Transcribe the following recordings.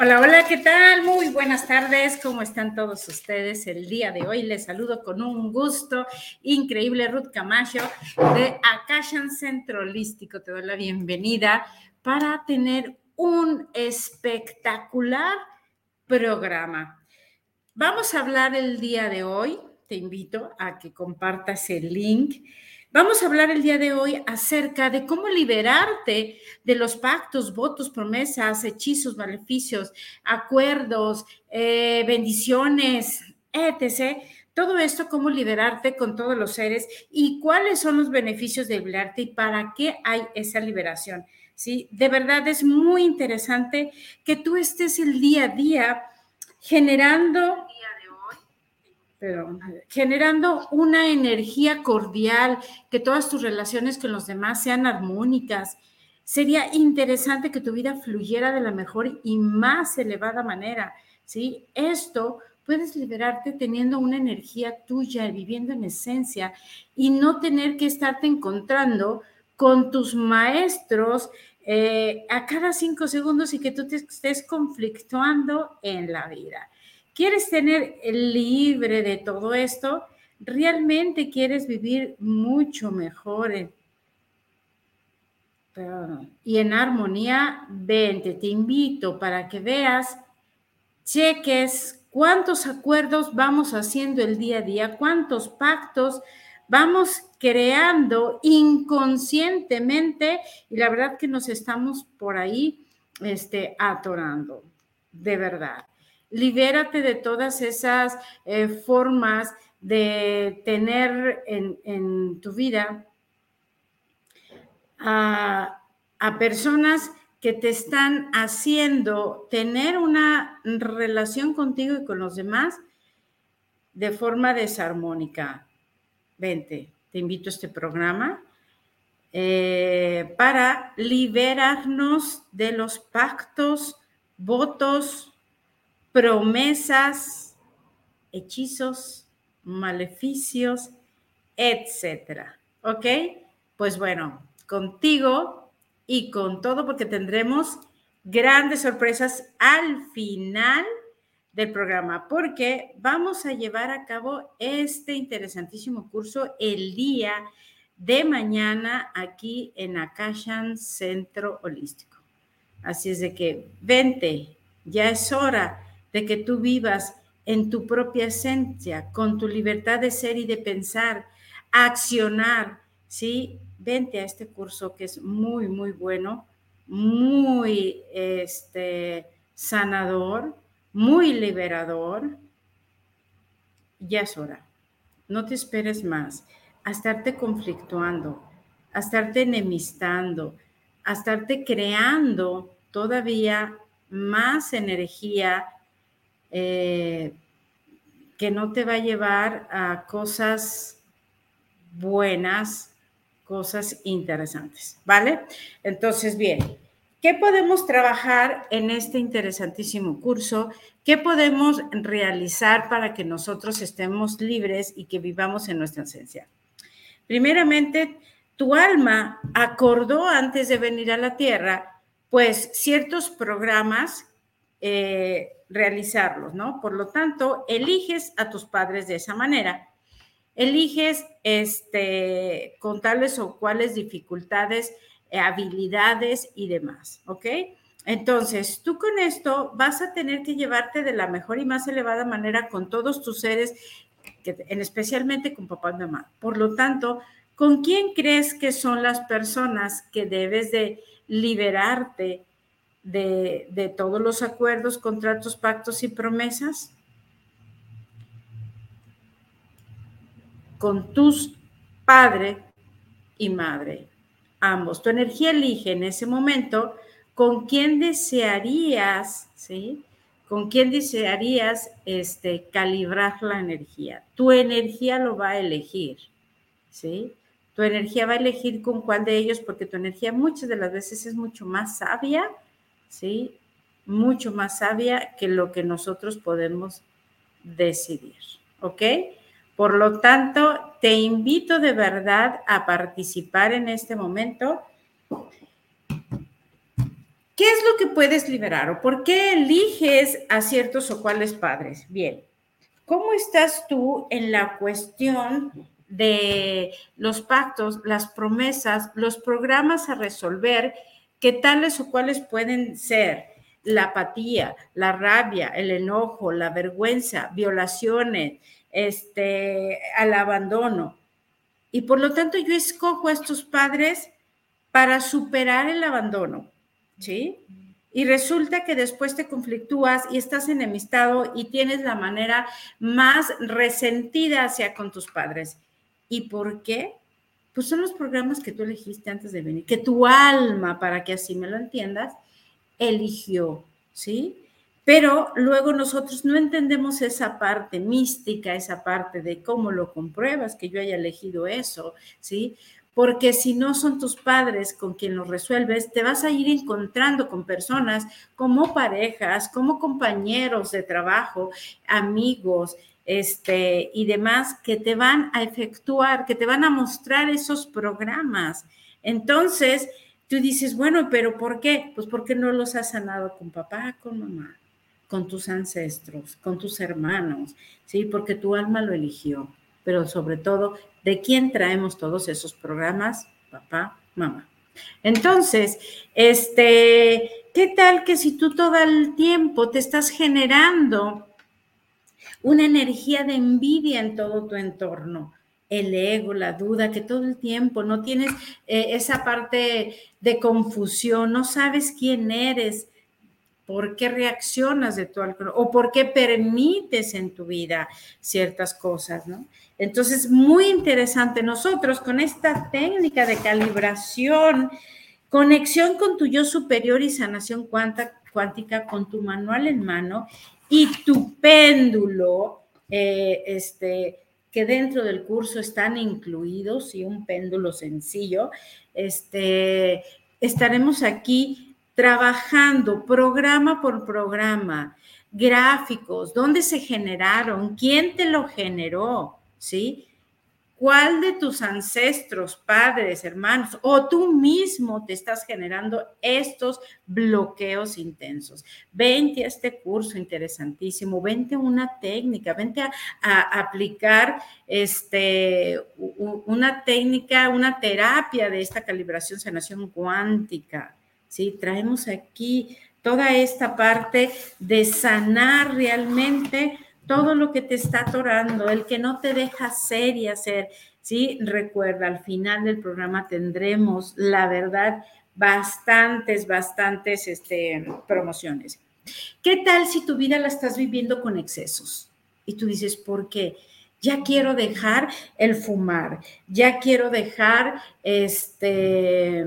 Hola, hola, ¿qué tal? Muy buenas tardes, ¿cómo están todos ustedes el día de hoy? Les saludo con un gusto increíble, Ruth Camacho de Akashan Centro Holístico. Te doy la bienvenida para tener un espectacular programa. Vamos a hablar el día de hoy, te invito a que compartas el link Vamos a hablar el día de hoy acerca de cómo liberarte de los pactos, votos, promesas, hechizos, maleficios, acuerdos, eh, bendiciones, etc. Todo esto, cómo liberarte con todos los seres y cuáles son los beneficios de liberarte y para qué hay esa liberación. ¿sí? De verdad es muy interesante que tú estés el día a día generando pero generando una energía cordial, que todas tus relaciones con los demás sean armónicas. Sería interesante que tu vida fluyera de la mejor y más elevada manera, ¿sí? Esto puedes liberarte teniendo una energía tuya, viviendo en esencia y no tener que estarte encontrando con tus maestros eh, a cada cinco segundos y que tú te estés conflictuando en la vida. ¿Quieres tener libre de todo esto? ¿Realmente quieres vivir mucho mejor y en armonía? Vente, te invito para que veas, cheques cuántos acuerdos vamos haciendo el día a día, cuántos pactos vamos creando inconscientemente y la verdad que nos estamos por ahí este, atorando, de verdad libérate de todas esas eh, formas de tener en, tu vida a, personas que te están haciendo tener una relación contigo y con los demás de forma desarmónica. Vente, te invito a este programa eh, para liberarnos de los pactos, votos, promesas, hechizos, maleficios, etcétera. ¿Ok? Pues bueno, contigo y con todo, porque tendremos grandes sorpresas al final del programa, porque vamos a llevar a cabo este interesantísimo curso el día de mañana aquí en Akashan Centro Holístico. Así es de que vente, ya es hora de que tú vivas en tu propia esencia, con tu libertad de ser y de pensar, accionar, ¿sí? Vente a este curso que es muy, muy bueno, muy este, sanador, muy liberador. Ya es hora. No te esperes más a estarte conflictuando, a estarte enemistando, a estarte creando todavía más energía eh, que no te va a llevar a cosas buenas, cosas interesantes, ¿vale? Entonces, bien, ¿qué podemos trabajar en este interesantísimo curso? ¿Qué podemos realizar para que nosotros estemos libres y que vivamos en nuestra esencia? Primeramente, tu alma acordó antes de venir a la tierra, pues ciertos programas eh, realizarlos, ¿no? Por lo tanto, eliges a tus padres de esa manera. Eliges este, con tales o cuales dificultades, eh, habilidades y demás, ¿ok? Entonces, tú con esto vas a tener que llevarte de la mejor y más elevada manera con todos tus seres, en especialmente con papá y mamá. Por lo tanto, ¿con quién crees que son las personas que debes de liberarte de, todos los acuerdos, contratos, pactos y promesas con tus padre y madre, ambos. Tu energía elige en ese momento con quién desearías, ¿sí? Con quién desearías este, calibrar la energía. Tu energía lo va a elegir, ¿sí? Tu energía va a elegir con cuál de ellos, porque tu energía muchas de las veces es mucho más sabia ¿sí? Mucho más sabia que lo que nosotros podemos decidir, ¿ok? Por lo tanto, te invito de verdad a participar en este momento. ¿Qué es lo que puedes liberar o por qué eliges a ciertos o cuáles padres? Bien, ¿cómo estás tú en la cuestión de los pactos, las promesas, los programas a resolver, que tales o cuáles pueden ser? La apatía, la rabia, el enojo, la vergüenza, violaciones, este, al abandono. Y por lo tanto yo escojo a estos padres para superar el abandono, ¿sí? Y resulta que después te conflictúas y estás enemistado y tienes la manera más resentida hacia con tus padres. ¿Y por qué? Pues son los programas que tú elegiste antes de venir, que tu alma, para que así me lo entiendas, eligió, ¿sí? Pero luego nosotros no entendemos esa parte mística, esa parte de cómo lo compruebas que yo haya elegido eso, ¿sí? Porque si no son tus padres con quien lo resuelves, te vas a ir encontrando con personas como parejas, como compañeros de trabajo, amigos, este, y demás que te van a efectuar, que te van a mostrar esos programas. Entonces, tú dices, bueno, pero ¿por qué? Pues porque no los has sanado con papá, con mamá con tus ancestros, con tus hermanos, ¿sí? Porque tu alma lo eligió. Pero sobre todo, ¿de quién traemos todos esos programas? Papá, mamá. Entonces, este, ¿qué tal que si tú todo el tiempo te estás generando una energía de envidia en todo tu entorno? el ego, la duda, que todo el tiempo no tienes eh, esa parte de confusión, no sabes quién eres, por qué reaccionas de tu alcohol o por qué permites en tu vida ciertas cosas, ¿no? Entonces, muy interesante nosotros con esta técnica de calibración, conexión con tu yo superior y sanación cuántica con tu manual en mano y tu péndulo, eh, este, que dentro del curso están incluidos y un péndulo sencillo, este, estaremos aquí trabajando programa por programa, gráficos, dónde se generaron, quién te lo generó, ¿sí? ¿Cuál de tus ancestros, padres, hermanos o tú mismo te estás generando estos bloqueos intensos? Vente a este curso interesantísimo, vente a una técnica, vente a, a aplicar este, una técnica, una terapia de esta calibración, sanación cuántica. ¿sí? Traemos aquí toda esta parte de sanar realmente todo lo que te está atorando, el que no te deja ser y hacer, ¿sí? Recuerda, al final del programa tendremos, la verdad, bastantes, bastantes este, promociones. ¿Qué tal si tu vida la estás viviendo con excesos? Y tú dices, ¿por qué? Ya quiero dejar el fumar, ya quiero dejar este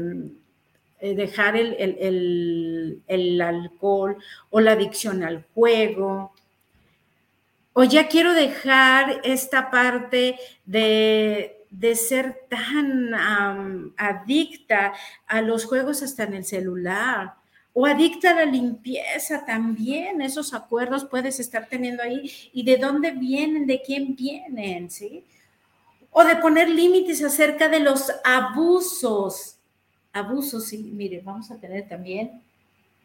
eh, dejar el, alcohol o la adicción al juego. O ya quiero dejar esta parte de, ser tan adicta a los juegos hasta en el celular. O adicta a la limpieza también, esos acuerdos puedes estar teniendo ahí. ¿Y de dónde vienen? ¿De quién vienen? ¿Sí? O de poner límites acerca de los abusos abusos, sí, mire, vamos a tener también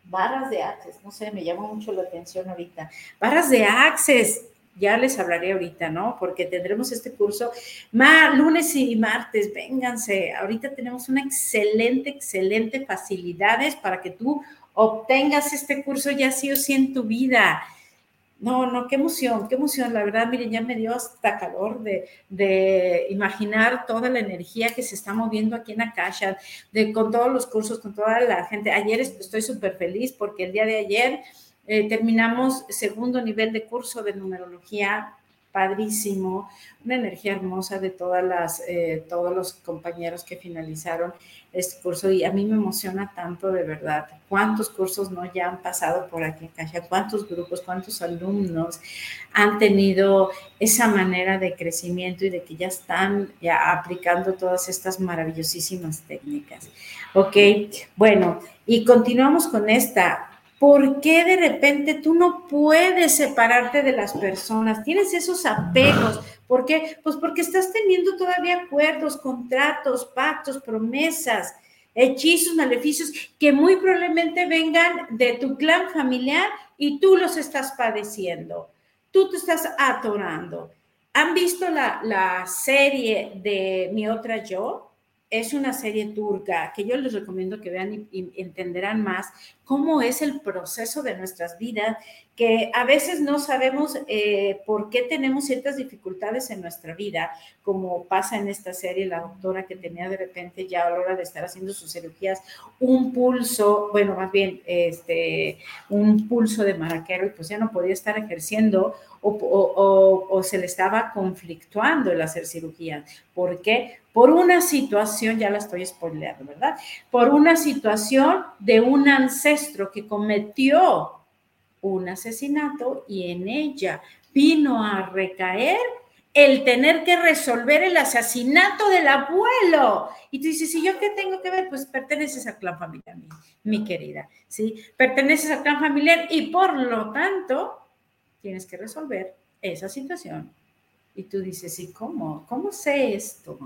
barras de access, no sé, me llama mucho la atención ahorita. Barras de access, ya les hablaré ahorita, ¿no? Porque tendremos este curso lunes y martes, vénganse. Ahorita tenemos una excelente, excelente facilidades para que tú obtengas este curso ya sí o sí en tu vida. No, no, qué emoción, qué emoción. La verdad, miren, ya me dio hasta calor de, imaginar toda la energía que se está moviendo aquí en Akasha, de, con todos los cursos, con toda la gente. Ayer estoy súper feliz porque el día de ayer eh, terminamos segundo nivel de curso de numerología padrísimo, una energía hermosa de todas las, eh, todos los compañeros que finalizaron este curso y a mí me emociona tanto de verdad. ¿Cuántos cursos no ya han pasado por aquí en Caja? ¿Cuántos grupos, cuántos alumnos han tenido esa manera de crecimiento y de que ya están ya aplicando todas estas maravillosísimas técnicas? Ok, bueno, y continuamos con esta ¿Por qué de repente tú no puedes separarte de las personas? Tienes esos apegos. ¿Por qué? Pues porque estás teniendo todavía acuerdos, contratos, pactos, promesas. hechizos, maleficios que muy probablemente vengan de tu clan familiar y tú los estás padeciendo. Tú te estás atorando. ¿Han visto la, la serie de Mi otra yo? es una serie turca que yo les recomiendo que vean y, entenderán más cómo es el proceso de nuestras vidas, que a veces no sabemos eh, por qué tenemos ciertas dificultades en nuestra vida, como pasa en esta serie, la doctora que tenía de repente ya a la hora de estar haciendo sus cirugías un pulso, bueno, más bien este, un pulso de maraquero y pues ya no podía estar ejerciendo o, se le estaba conflictuando el hacer cirugía. ¿Por qué? Por una situación, ya la estoy spoileando, ¿verdad? Por una situación de un ancestro que cometió un asesinato y en ella vino a recaer el tener que resolver el asesinato del abuelo. Y tú dices, ¿y yo qué tengo que ver? Pues perteneces al clan familiar, mi, mi querida, ¿sí? Perteneces al clan familiar y por lo tanto tienes que resolver esa situación. Y tú dices, ¿y cómo? ¿Cómo sé esto?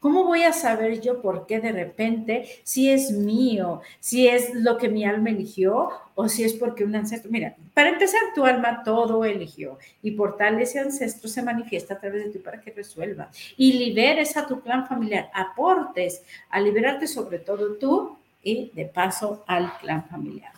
¿Cómo voy a saber yo por qué de repente si es mío, si es lo que mi alma eligió o si es porque un ancestro? Mira, para empezar, tu alma todo eligió y por tal ese ancestro se manifiesta a través de ti para que resuelva y liberes a tu clan familiar, aportes a liberarte sobre todo tú y de paso al clan familiar.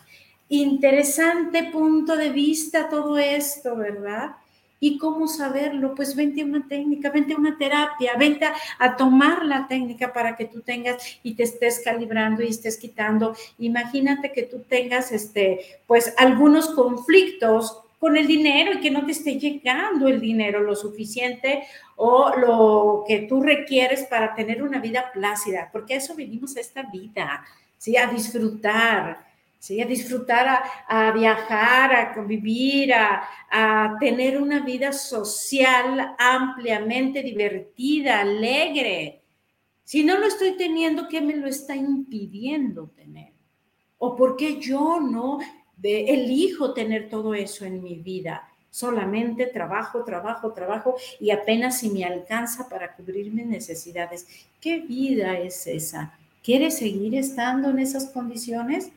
Interesante punto de vista todo esto, ¿verdad? ¿Y cómo saberlo? Pues vente a una técnica, vente a una terapia, vente a, tomar la técnica para que tú tengas y te estés calibrando y estés quitando. Imagínate que tú tengas, este, pues, algunos conflictos con el dinero y que no te esté llegando el dinero lo suficiente o lo que tú requieres para tener una vida plácida, porque a eso venimos a esta vida, ¿sí? A disfrutar, ¿sí? a disfrutar, a, viajar, a convivir, a, tener una vida social ampliamente divertida, alegre. Si no lo estoy teniendo, ¿qué me lo está impidiendo tener? ¿O por qué yo no elijo tener todo eso en mi vida? Solamente trabajo, trabajo, trabajo y apenas si me alcanza para cubrir mis necesidades. ¿Qué vida es esa? ¿Quieres seguir estando en esas condiciones?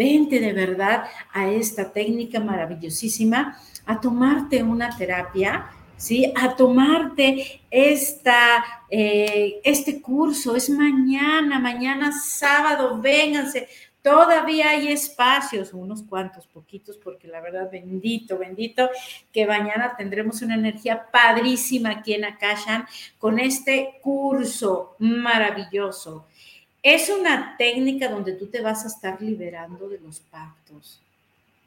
Vente de verdad a esta técnica maravillosísima, a tomarte una terapia, ¿sí? A tomarte esta, eh, este curso. Es mañana, mañana sábado, vénganse. Todavía hay espacios, unos cuantos, poquitos, porque la verdad, bendito, bendito, que mañana tendremos una energía padrísima aquí en Akashan con este curso maravilloso. Es una técnica donde tú te vas a estar liberando de los pactos,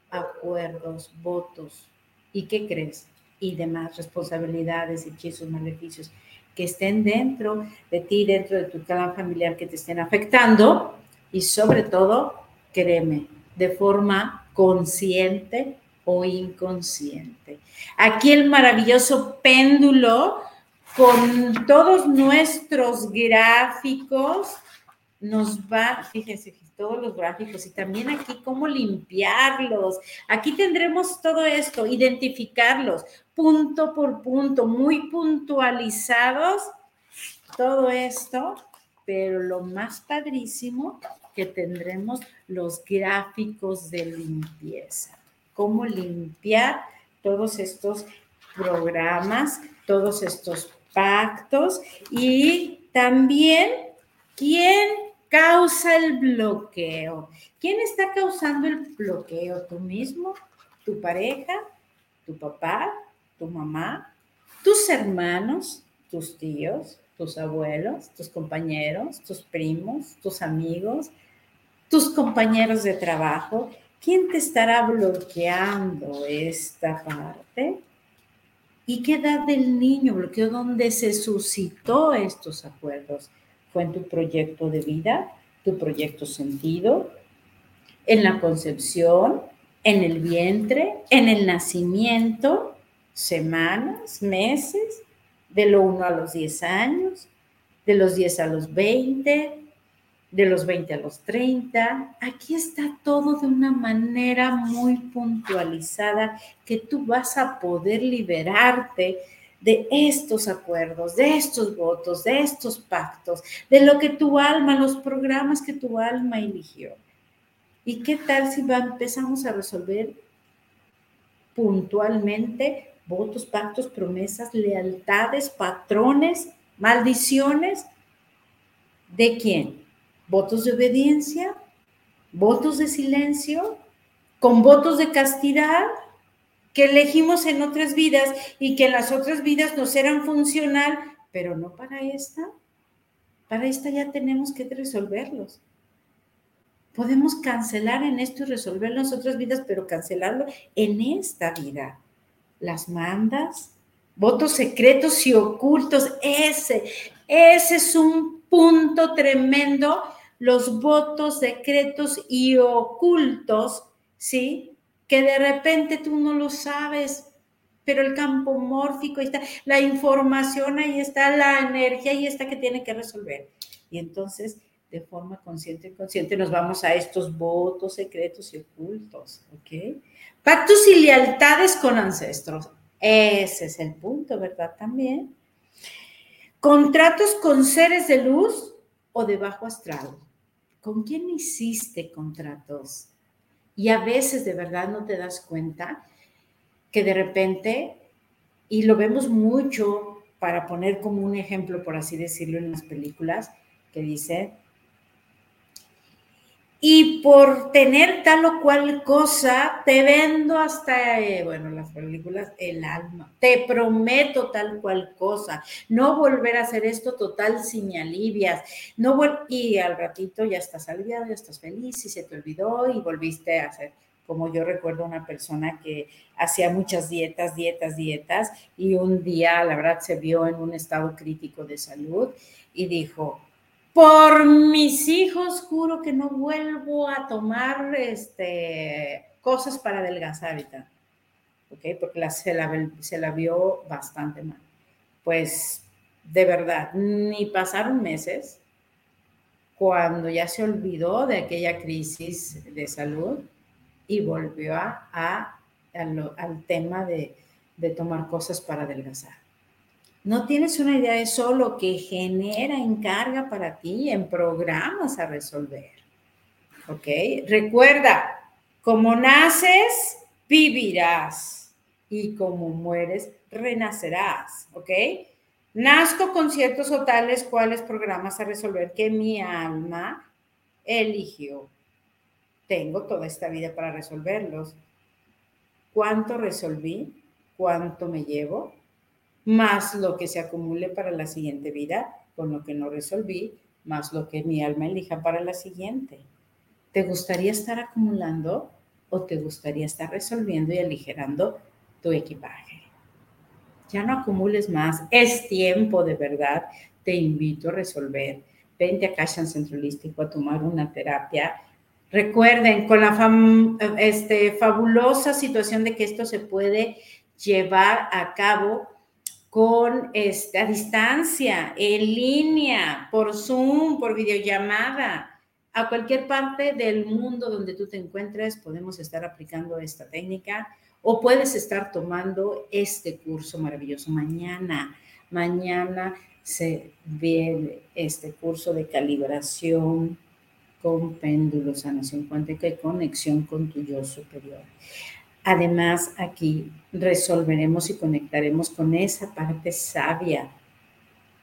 acuerdos, votos y qué crees y demás responsabilidades, hechizos, maleficios que estén dentro de ti, dentro de tu clan familiar que te estén afectando y sobre todo, créeme, de forma consciente o inconsciente. Aquí el maravilloso péndulo con todos nuestros gráficos nos va, fíjense, todos los gráficos y también aquí cómo limpiarlos. Aquí tendremos todo esto, identificarlos punto por punto, muy puntualizados, todo esto, pero lo más padrísimo que tendremos los gráficos de limpieza. Cómo limpiar todos estos programas, todos estos pactos y también quién causa el bloqueo? ¿Quién está causando el bloqueo? ¿Tú mismo? ¿Tu pareja? ¿Tu papá? ¿Tu mamá? ¿Tus hermanos? ¿Tus tíos? ¿Tus abuelos? ¿Tus compañeros? ¿Tus primos? ¿Tus amigos? ¿Tus compañeros de trabajo? ¿Quién te estará bloqueando esta parte? ¿Y qué edad del niño bloqueó? ¿Dónde se suscitó estos acuerdos? Fue en tu proyecto de vida, tu proyecto sentido, en la concepción, en el vientre, en el nacimiento, semanas, meses, de lo 1 a los 10 años, de los 10 a los 20, de los 20 a los 30. Aquí está todo de una manera muy puntualizada que tú vas a poder liberarte de estos acuerdos, de estos votos, de estos pactos, de lo que tu alma, los programas que tu alma eligió. ¿Y qué tal si empezamos a resolver puntualmente votos, pactos, promesas, lealtades, patrones, maldiciones? ¿De quién? ¿Votos de obediencia? ¿Votos de silencio? ¿Con votos de castidad? Que elegimos en otras vidas y que en las otras vidas nos eran funcional, pero no para esta. Para esta ya tenemos que resolverlos. Podemos cancelar en esto y resolverlo en las otras vidas, pero cancelarlo en esta vida. Las mandas, votos secretos y ocultos, ese, ese es un punto tremendo. Los votos secretos y ocultos, ¿sí? Que de repente tú no lo sabes, pero el campo mórfico ahí está, la información ahí está, la energía ahí está que tiene que resolver. Y entonces, de forma consciente y consciente, nos vamos a estos votos secretos y ocultos, ¿ok? Pactos y lealtades con ancestros. Ese es el punto, ¿verdad? También. Contratos con seres de luz o de bajo astral. ¿Con quién hiciste contratos? Y a veces de verdad no te das cuenta que de repente, y lo vemos mucho para poner como un ejemplo, por así decirlo, en las películas, que dice, y por tener tal o cual cosa, te vendo hasta, eh, bueno, las películas, el alma. Te prometo tal cual cosa. No volver a hacer esto total sin alivias. No y al ratito ya estás aliviado, ya estás feliz y se te olvidó y volviste a hacer. Como yo recuerdo una persona que hacía muchas dietas, dietas, dietas, y un día, la verdad, se vio en un estado crítico de salud y dijo, por mis hijos, juro que no vuelvo a tomar este, cosas para adelgazar ahorita. ¿Ok? Porque se, la, se la vio bastante mal. Pues, de verdad, ni pasaron meses cuando ya se olvidó de aquella crisis de salud y volvió a, al, tema de, de tomar cosas para adelgazar. No tienes una idea de eso lo que genera encarga para ti en programas a resolver. ¿Ok? Recuerda, como naces, vivirás. Y como mueres, renacerás. ¿Ok? Nazco con ciertos o tales cuales programas a resolver que mi alma eligió. Tengo toda esta vida para resolverlos. ¿Cuánto resolví? ¿Cuánto me llevo? Más lo que se acumule para la siguiente vida, con lo que no resolví, más lo que mi alma elija para la siguiente. ¿Te gustaría estar acumulando o te gustaría estar resolviendo y aligerando tu equipaje? Ya no acumules más, es tiempo de verdad, te invito a resolver. Vente a Cashan Centralístico a tomar una terapia. Recuerden, con la este, fabulosa situación de que esto se puede llevar a cabo con esta distancia, en línea, por Zoom, por videollamada, a cualquier parte del mundo donde tú te encuentres, podemos estar aplicando esta técnica o puedes estar tomando este curso maravilloso mañana. Mañana se ve este curso de calibración con péndulos, sanación cuántica y conexión con tu yo superior. Además, aquí resolveremos y conectaremos con esa parte sabia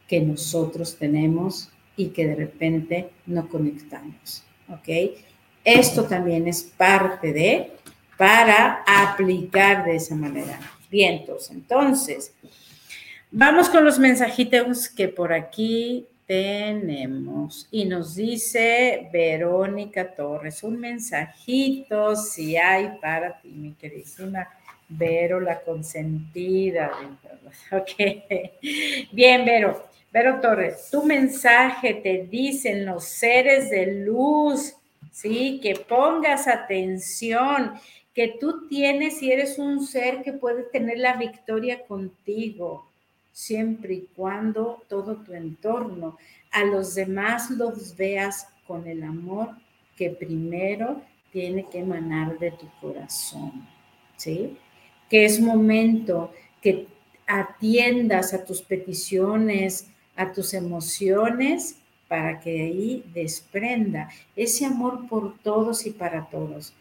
que nosotros tenemos y que de repente no conectamos. ¿Ok? Esto también es parte de para aplicar de esa manera. Bien, entonces, vamos con los mensajitos que por aquí tenemos. Y nos dice Verónica Torres, un mensajito si hay para ti, mi queridísima Vero, la consentida. Ok. Bien, Vero. Vero Torres, tu mensaje te dicen los seres de luz, ¿sí? Que pongas atención, que tú tienes y eres un ser que puede tener la victoria contigo siempre y cuando todo tu entorno, a los demás los veas con el amor que primero tiene que emanar de tu corazón, ¿sí? Que es momento que atiendas a tus peticiones, a tus emociones, para que ahí desprenda ese amor por todos y para todos.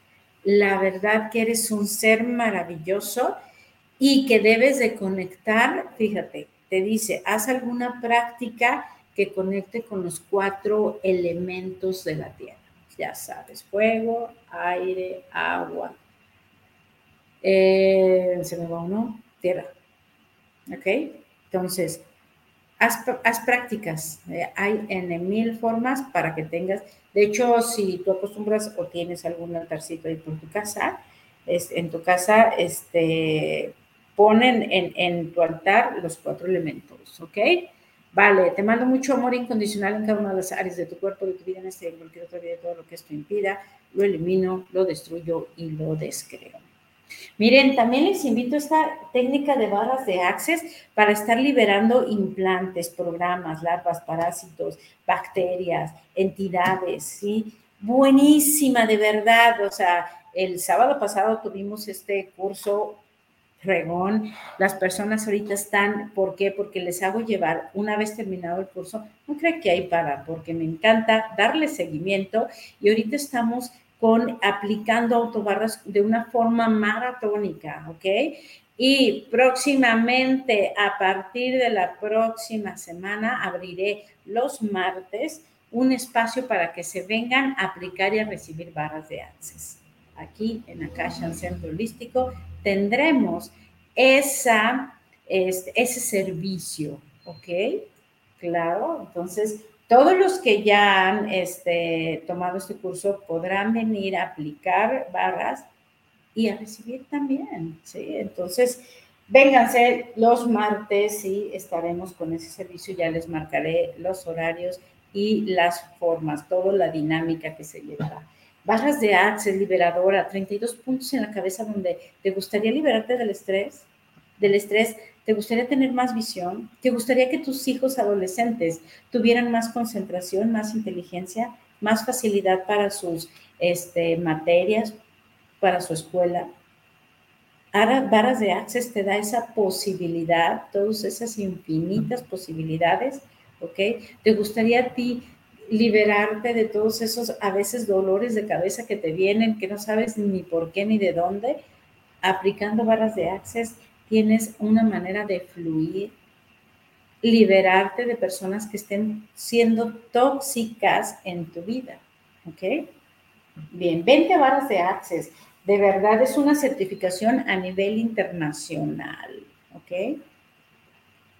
La verdad que eres un ser maravilloso y que debes de conectar, fíjate, te dice, haz alguna práctica que conecte con los cuatro elementos de la tierra. Ya sabes, fuego, aire, agua. Eh, se me va uno, tierra. ¿Ok? Entonces, haz, prácticas. Eh, hay en mil formas para que tengas. De hecho, si tú acostumbras o tienes algún altarcito ahí por tu casa, es, en tu casa, este, ponen en, tu altar los cuatro elementos, ¿ok? Vale, te mando mucho amor incondicional en cada una de las áreas de tu cuerpo, de tu vida, en este y en cualquier otra vida, todo lo que esto impida, lo elimino, lo destruyo y lo descreo. Miren, también les invito a esta técnica de barras de access para estar liberando implantes, programas, larvas, parásitos, bacterias, entidades, ¿sí? Buenísima, de verdad. O sea, el sábado pasado tuvimos este curso regón. Las personas ahorita están, ¿por qué? Porque les hago llevar, una vez terminado el curso, no creo que hay para, porque me encanta darle seguimiento y ahorita estamos con aplicando autobarras de una forma maratónica, ¿ok? Y próximamente, a partir de la próxima semana, abriré los martes un espacio para que se vengan a aplicar y a recibir barras de Access. Aquí en Akasha Centro Holístico tendremos esa, este, ese servicio, ¿ok? Claro, entonces todos los que ya han este, tomado este curso podrán venir a aplicar barras y a recibir también, ¿sí? Entonces, vénganse los martes y estaremos con ese servicio, ya les marcaré los horarios y las formas, toda la dinámica que se llevará. Barras de Access, liberadora, 32 puntos en la cabeza donde te gustaría liberarte del estrés, del estrés ¿Te gustaría tener más visión? ¿Te gustaría que tus hijos adolescentes tuvieran más concentración, más inteligencia, más facilidad para sus este, materias, para su escuela? Ahora, de Access te da esa posibilidad, todas esas infinitas posibilidades, ¿ok? ¿Te gustaría a ti liberarte de todos esos a veces dolores de cabeza que te vienen, que no sabes ni por qué ni de dónde? Aplicando barras de Access tienes una manera de fluir, liberarte de personas que estén siendo tóxicas en tu vida. ¿Ok? Bien, 20 barras de Access. De verdad es una certificación a nivel internacional. ¿Ok?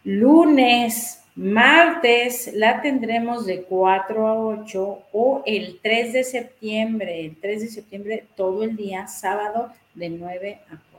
Lunes, martes la tendremos de 4 a 8 o el 3 de septiembre, el 3 de septiembre todo el día, sábado de 9 a 4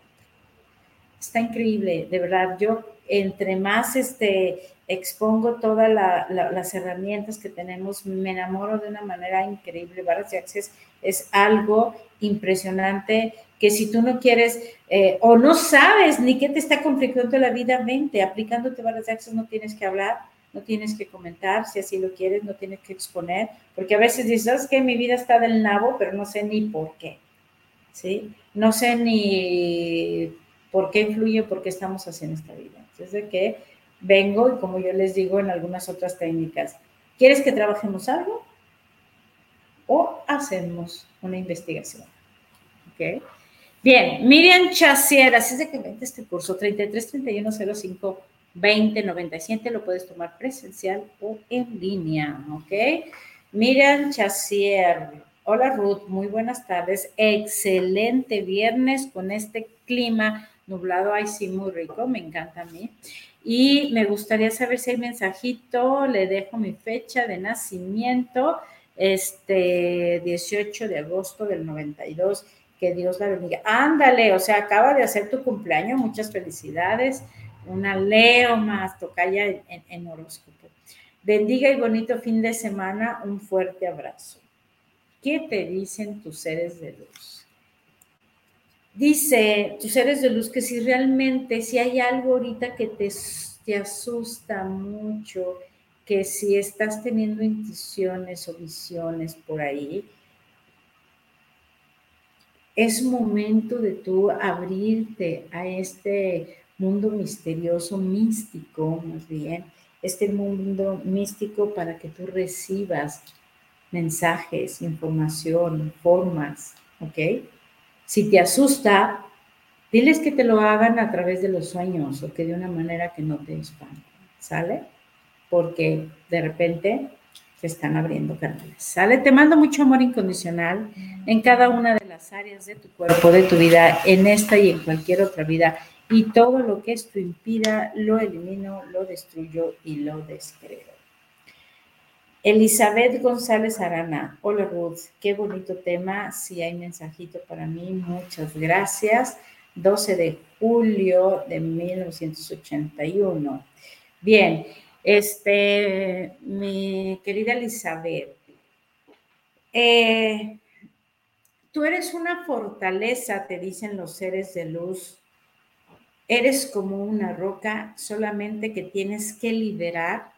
está increíble, de verdad. Yo entre más este, expongo todas las herramientas que tenemos, me enamoro de una manera increíble. Barras de Access es algo impresionante que si tú no quieres eh, o no sabes ni qué te está complicando la vida, vente, aplicándote Barras de Access no tienes que hablar, no tienes que comentar, si así lo quieres, no tienes que exponer, porque a veces dices, ¿sabes qué? Mi vida está del nabo, pero no sé ni por qué, ¿sí? No sé ni por qué influye, por qué estamos haciendo esta vida. Entonces, de que vengo y como yo les digo en algunas otras técnicas, ¿quieres que trabajemos algo? O hacemos una investigación. ¿Ok? Bien, Miriam Chasier, así es de que vente este curso, 33 31 05 20 97, lo puedes tomar presencial o en línea, ¿ok? Miriam Chasier, hola Ruth, muy buenas tardes, excelente viernes con este clima nublado, ay sí, muy rico, me encanta a mí. Y me gustaría saber si hay mensajito, le dejo mi fecha de nacimiento, este 18 de agosto del 92, que Dios la bendiga. Ándale, o sea, acaba de hacer tu cumpleaños, muchas felicidades, una Leo más, tocaya en, en horóscopo. Bendiga y bonito fin de semana, un fuerte abrazo. ¿Qué te dicen tus seres de luz? Dice tus seres de luz que si realmente, si hay algo ahorita que te, te asusta mucho, que si estás teniendo intuiciones o visiones por ahí, es momento de tú abrirte a este mundo misterioso, místico, más bien, este mundo místico para que tú recibas mensajes, información, formas, ¿ok? Si te asusta, diles que te lo hagan a través de los sueños o que de una manera que no te espante, ¿sale? Porque de repente se están abriendo canales, ¿sale? Te mando mucho amor incondicional en cada una de las áreas de tu cuerpo, de tu vida, en esta y en cualquier otra vida. Y todo lo que esto impida, lo elimino, lo destruyo y lo descreo. Elizabeth González Arana, hola Ruth, qué bonito tema, si hay mensajito para mí, muchas gracias. 12 de julio de 1981. Bien, este, mi querida Elizabeth, eh, tú eres una fortaleza, te dicen los seres de luz. Eres como una roca, solamente que tienes que liberar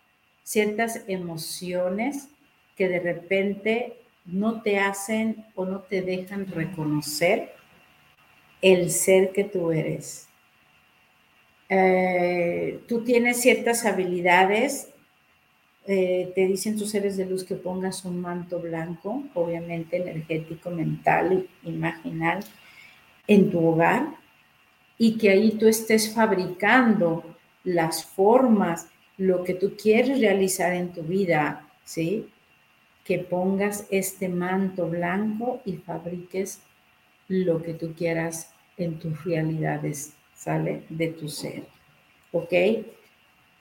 ciertas emociones que de repente no te hacen o no te dejan reconocer el ser que tú eres. Eh, tú tienes ciertas habilidades, eh, te dicen tus seres de luz que pongas un manto blanco, obviamente energético, mental, imaginal, en tu hogar y que ahí tú estés fabricando las formas lo que tú quieres realizar en tu vida, ¿sí? Que pongas este manto blanco y fabriques lo que tú quieras en tus realidades, ¿sale? De tu ser, ¿ok?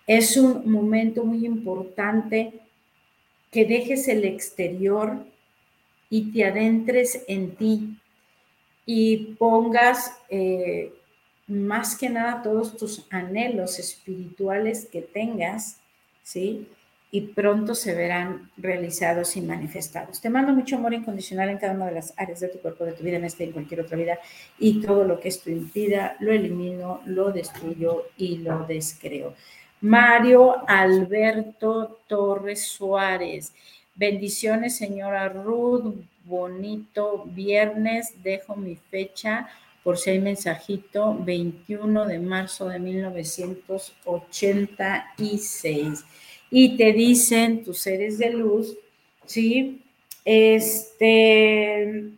Es un momento muy importante que dejes el exterior y te adentres en ti y pongas eh, más que nada todos tus anhelos espirituales que tengas, ¿sí? Y pronto se verán realizados y manifestados. Te mando mucho amor incondicional en cada una de las áreas de tu cuerpo, de tu vida, en esta y en cualquier otra vida. Y todo lo que esto impida, lo elimino, lo destruyo y lo descreo. Mario Alberto Torres Suárez. Bendiciones, señora Ruth. Bonito viernes. Dejo mi fecha por si hay mensajito, 21 de marzo de 1986. Y te dicen tus seres de luz, ¿sí? Este,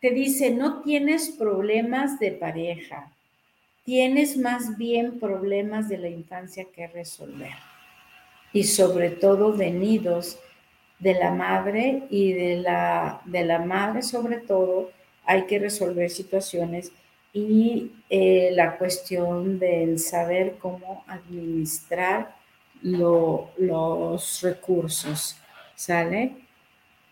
te dice, no tienes problemas de pareja, tienes más bien problemas de la infancia que resolver. Y sobre todo venidos de la madre y de la, de la madre sobre todo hay que resolver situaciones y eh, la cuestión del saber cómo administrar los recursos, ¿sale?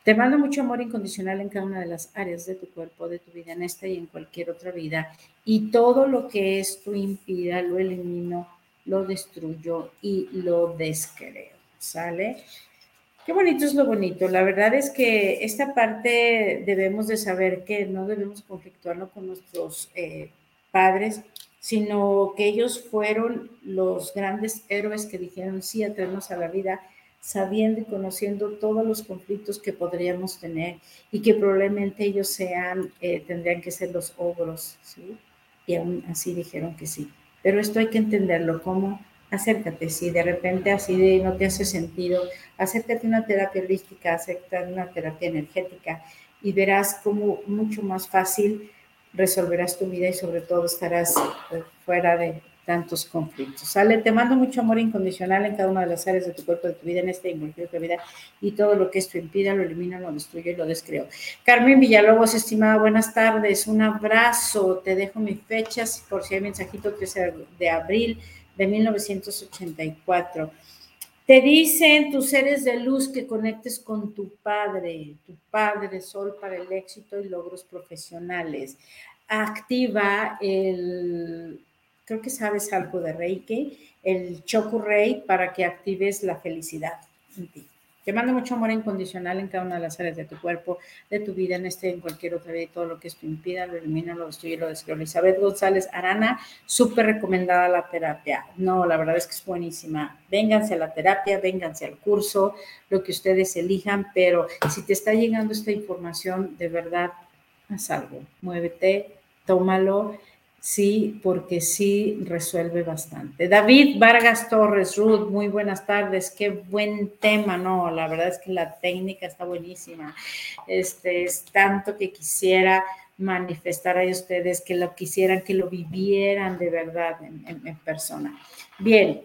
Te mando mucho amor incondicional en cada una de las áreas de tu cuerpo, de tu vida, en esta y en cualquier otra vida. Y todo lo que esto impida, lo elimino, lo destruyo y lo descreo, ¿sale? Qué bonito es lo bonito. La verdad es que esta parte debemos de saber que no debemos conflictuarnos con nuestros eh, padres, sino que ellos fueron los grandes héroes que dijeron sí a traernos a la vida, sabiendo y conociendo todos los conflictos que podríamos tener y que probablemente ellos sean, eh, tendrían que ser los ogros, ¿sí? Y aún así dijeron que sí. Pero esto hay que entenderlo como acércate, si de repente así de no te hace sentido, acércate a una terapia holística, acércate a una terapia energética y verás cómo mucho más fácil resolverás tu vida y sobre todo estarás eh, fuera de tantos conflictos. ¿Sale? Te mando mucho amor incondicional en cada una de las áreas de tu cuerpo, de tu vida, en esta y cualquier otra vida, y todo lo que esto impida, lo elimino, lo destruyo y lo descreo. Carmen Villalobos, estimada, buenas tardes, un abrazo, te dejo mis fechas, por si hay mensajito, 13 de abril, de 1984. Te dicen tus seres de luz que conectes con tu Padre, tu Padre Sol para el éxito y logros profesionales. Activa el, creo que sabes algo de Reiki, el Choku Rei para que actives la felicidad en ti. Te mando mucho amor incondicional en cada una de las áreas de tu cuerpo, de tu vida, en este, en cualquier otra vida, y todo lo que esto impida, lo elimina, lo destruye, lo describe. Elizabeth González Arana, súper recomendada la terapia. No, la verdad es que es buenísima. Vénganse a la terapia, vénganse al curso, lo que ustedes elijan, pero si te está llegando esta información, de verdad, haz algo. Muévete, tómalo sí, porque sí resuelve bastante. David Vargas Torres, Ruth, muy buenas tardes, qué buen tema, no, la verdad es que la técnica está buenísima. Este es tanto que quisiera manifestar a ustedes que lo quisieran, que lo vivieran de verdad en, persona. Bien.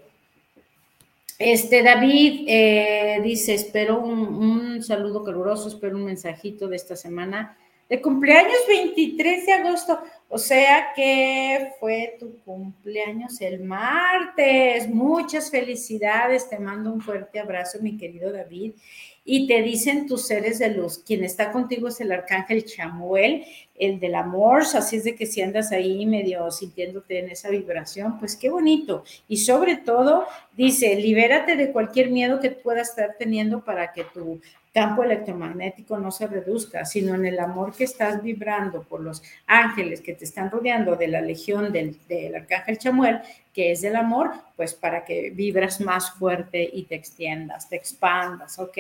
Este David eh, dice, espero un, un saludo caluroso, espero un mensajito de esta semana de cumpleaños 23 de agosto. O sea que fue tu cumpleaños el martes. Muchas felicidades. Te mando un fuerte abrazo, mi querido David. Y te dicen tus seres de luz. Quien está contigo es el arcángel Chamuel, el del amor. Así es de que si andas ahí medio sintiéndote en esa vibración, pues qué bonito. Y sobre todo, dice, libérate de cualquier miedo que puedas estar teniendo para que tu campo electromagnético no se reduzca, sino en el amor que estás vibrando por los ángeles que te están rodeando de la legión del, arcángel Chamuel, que es del amor, pues para que vibras más fuerte y te extiendas, te expandas, ¿ok?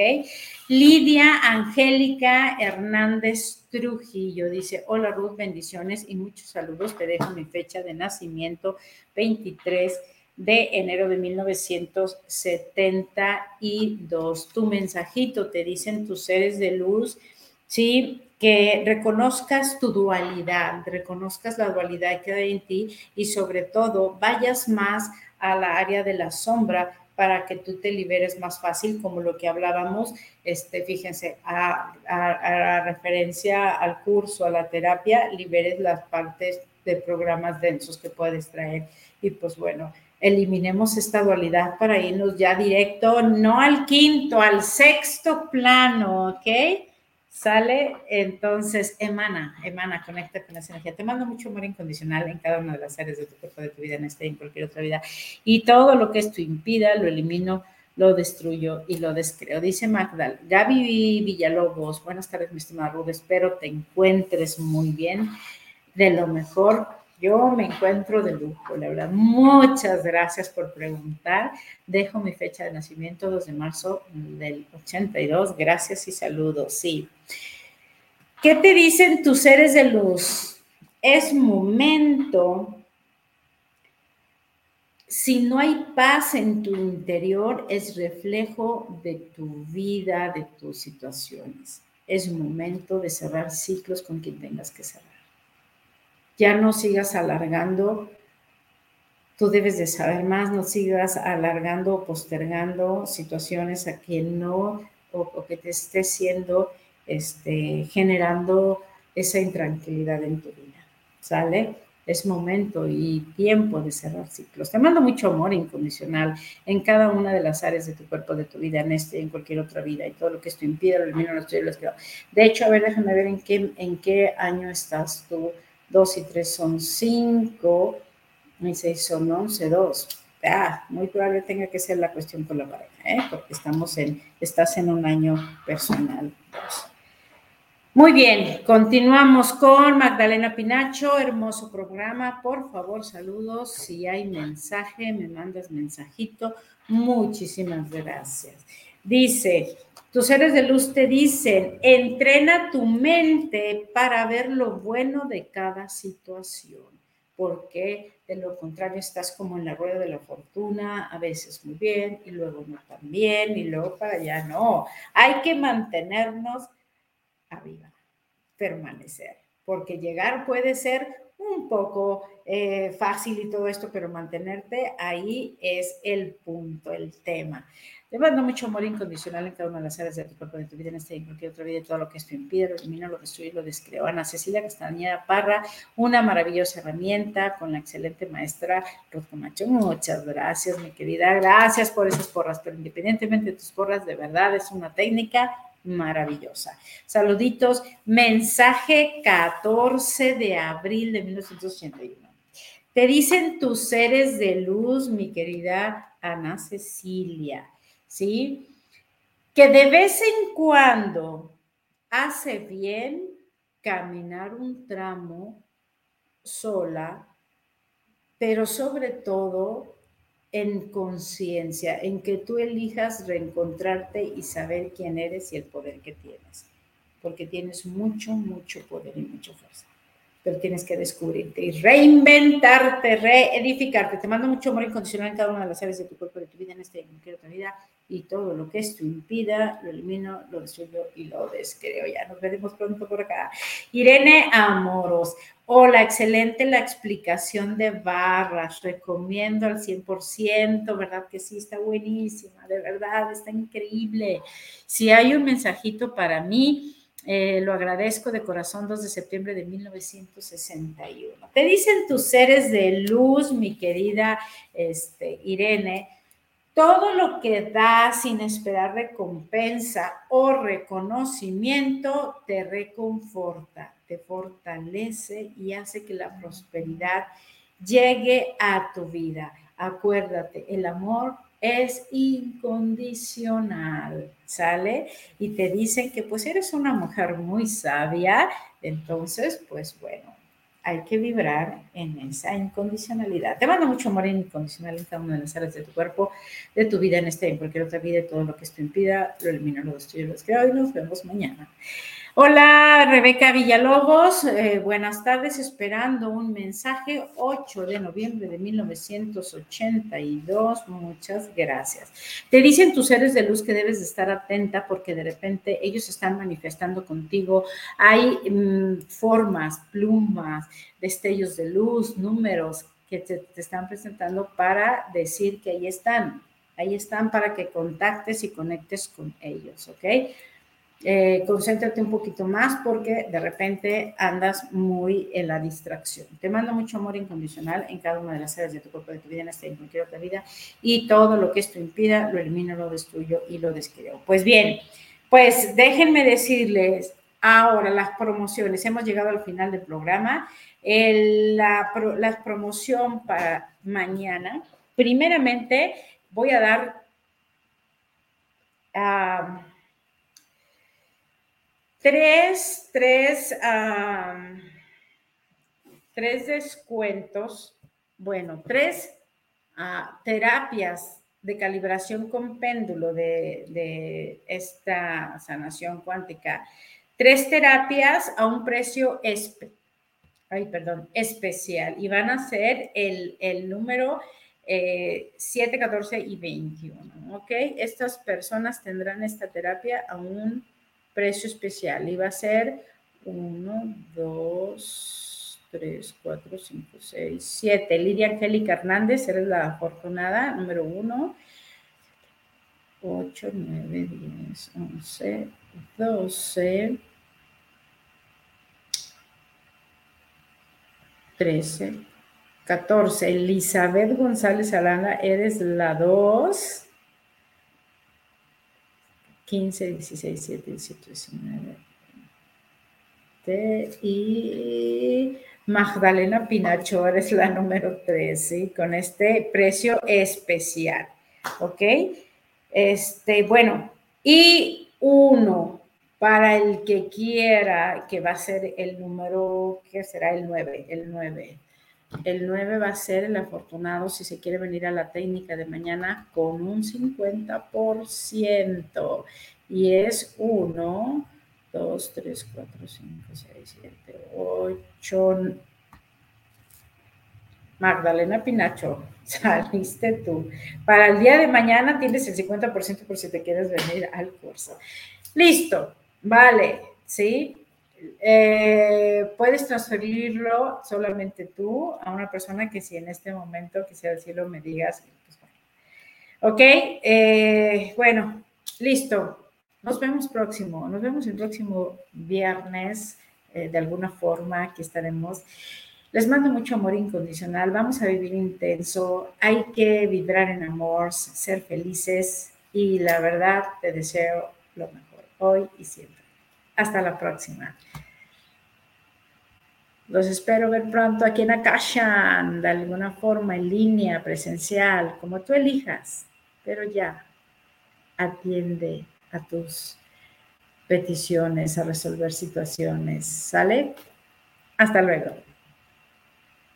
Lidia Angélica Hernández Trujillo dice, hola Ruth, bendiciones y muchos saludos, te dejo mi fecha de nacimiento 23 de enero de 1972. Tu mensajito te dicen tus seres de luz, ¿sí? Que reconozcas tu dualidad, reconozcas la dualidad que hay en ti y sobre todo vayas más a la área de la sombra para que tú te liberes más fácil, como lo que hablábamos, este, fíjense, a, a referencia al curso, a la terapia, liberes las partes de programas densos que puedes traer. Y pues bueno, eliminemos esta dualidad para irnos ya directo, no al quinto, al sexto plano, ¿ok? Sale, entonces emana, emana, conecta con esa energía. Te mando mucho amor incondicional en cada una de las áreas de tu cuerpo, de tu vida, en esta y en cualquier otra vida. Y todo lo que esto impida, lo elimino, lo destruyo y lo descreo. Dice Magdal, Gaby Villalobos, buenas tardes, mi estimada Ruth, espero te encuentres muy bien, de lo mejor yo me encuentro de lujo, la verdad. Muchas gracias por preguntar. Dejo mi fecha de nacimiento 2 de marzo del 82. Gracias y saludos. Sí. ¿Qué te dicen tus seres de luz? Es momento. Si no hay paz en tu interior, es reflejo de tu vida, de tus situaciones. Es momento de cerrar ciclos con quien tengas que cerrar ya no sigas alargando, tú debes de saber más, no sigas alargando o postergando situaciones a que no o, que te esté siendo, este, generando esa intranquilidad en tu vida, ¿sale? Es momento y tiempo de cerrar ciclos. Te mando mucho amor incondicional en cada una de las áreas de tu cuerpo, de tu vida, en este, en cualquier otra vida, y todo lo que esto impide, lo elimino, lo estoy, lo De hecho, a ver, déjame ver en qué, en qué año estás tú 2 y 3 son 5, y 6 son 11, 2. Ah, muy probable tenga que ser la cuestión con la pareja, ¿eh? porque estamos en, estás en un año personal. Muy bien, continuamos con Magdalena Pinacho, hermoso programa. Por favor, saludos. Si hay mensaje, me mandas mensajito. Muchísimas gracias. Dice, tus seres de luz te dicen, entrena tu mente para ver lo bueno de cada situación, porque de lo contrario estás como en la rueda de la fortuna, a veces muy bien y luego no tan bien y luego para allá no. Hay que mantenernos arriba, permanecer, porque llegar puede ser un poco eh, fácil y todo esto, pero mantenerte ahí es el punto, el tema. Te mando mucho amor incondicional en cada una de las áreas de tu cuerpo, de tu vida, en este y cualquier otra vida, todo lo que esto impide, lo elimino, lo destruyo, lo descreo. Ana Cecilia Castañeda Parra, una maravillosa herramienta con la excelente maestra Ruth Camacho. Muchas gracias, mi querida. Gracias por esas porras, pero independientemente de tus porras, de verdad es una técnica maravillosa. Saluditos. Mensaje 14 de abril de 1981. Te dicen tus seres de luz, mi querida Ana Cecilia. ¿sí? Que de vez en cuando hace bien caminar un tramo sola, pero sobre todo en conciencia, en que tú elijas reencontrarte y saber quién eres y el poder que tienes, porque tienes mucho, mucho poder y mucha fuerza. pero tienes que descubrirte y reinventarte, reedificarte. Te mando mucho amor incondicional en cada una de las áreas de tu cuerpo, de tu vida, en esta y en vida, y todo lo que esto impida, lo elimino, lo destruyo y lo descreo. Ya nos veremos pronto por acá. Irene Amoros. Hola, excelente la explicación de barras. Recomiendo al 100%, ¿verdad? Que sí, está buenísima, de verdad, está increíble. Si hay un mensajito para mí, eh, lo agradezco de corazón, 2 de septiembre de 1961. Te dicen tus seres de luz, mi querida este, Irene, todo lo que da sin esperar recompensa o reconocimiento te reconforta, te fortalece y hace que la prosperidad llegue a tu vida. Acuérdate, el amor es incondicional, ¿sale? Y te dicen que pues eres una mujer muy sabia, entonces pues bueno, hay que vibrar en esa incondicionalidad. Te mando mucho amor incondicional en cada una de las áreas de tu cuerpo, de tu vida en este en cualquier otra vida, todo lo que esto impida, lo elimino, lo destruyo, lo creo y nos vemos mañana. Hola, Rebeca Villalobos. Eh, buenas tardes, esperando un mensaje 8 de noviembre de 1982. Muchas gracias. Te dicen tus seres de luz que debes de estar atenta porque de repente ellos están manifestando contigo. Hay mm, formas, plumas, destellos de luz, números que te, te están presentando para decir que ahí están. Ahí están para que contactes y conectes con ellos, ¿ok? Eh, concéntrate un poquito más porque de repente andas muy en la distracción. Te mando mucho amor incondicional en cada una de las áreas de tu cuerpo, de tu vida, en esta y en cualquier otra vida. Y todo lo que esto impida, lo elimino, lo destruyo y lo descreo. Pues bien, pues déjenme decirles ahora las promociones. Hemos llegado al final del programa. la, promoción para mañana. Primeramente, voy a dar... Uh, tres, tres, tres descuentos, bueno, tres ah, terapias de calibración con péndulo de, esta sanación cuántica. Tres terapias a un precio ay, perdón, especial y van a ser el, el número 7, eh, 14 y 21. ¿Ok? Estas personas tendrán esta terapia a un precio especial y va a ser 1, 2, 3, 4, 5, 6, 7. Lidia Angélica Hernández, eres la afortunada, número 1. 8, 9, 10, 11, 12, 13, 14. Elizabeth González Alana, eres la 2. 15, 16, 17, 18, 19. Y Magdalena Pinacho es la número 13 con este precio especial. ¿Ok? Este, bueno, y uno para el que quiera, que va a ser el número, que será el 9, el 9. El 9 va a ser el afortunado si se quiere venir a la técnica de mañana con un 50%. Y es 1, 2, 3, 4, 5, 6, 7, 8. Magdalena Pinacho, saliste tú. Para el día de mañana tienes el 50% por si te quieres venir al curso. Listo, vale, ¿sí? Eh, puedes transferirlo solamente tú a una persona que si en este momento quisiera decirlo me digas, pues bueno. Ok, eh, bueno, listo. Nos vemos próximo, nos vemos el próximo viernes, eh, de alguna forma, aquí estaremos. Les mando mucho amor incondicional, vamos a vivir intenso, hay que vibrar en amor, ser felices y la verdad te deseo lo mejor hoy y siempre. Hasta la próxima. Los espero ver pronto aquí en Akashan, de alguna forma, en línea, presencial, como tú elijas. Pero ya, atiende a tus peticiones, a resolver situaciones. ¿Sale? Hasta luego.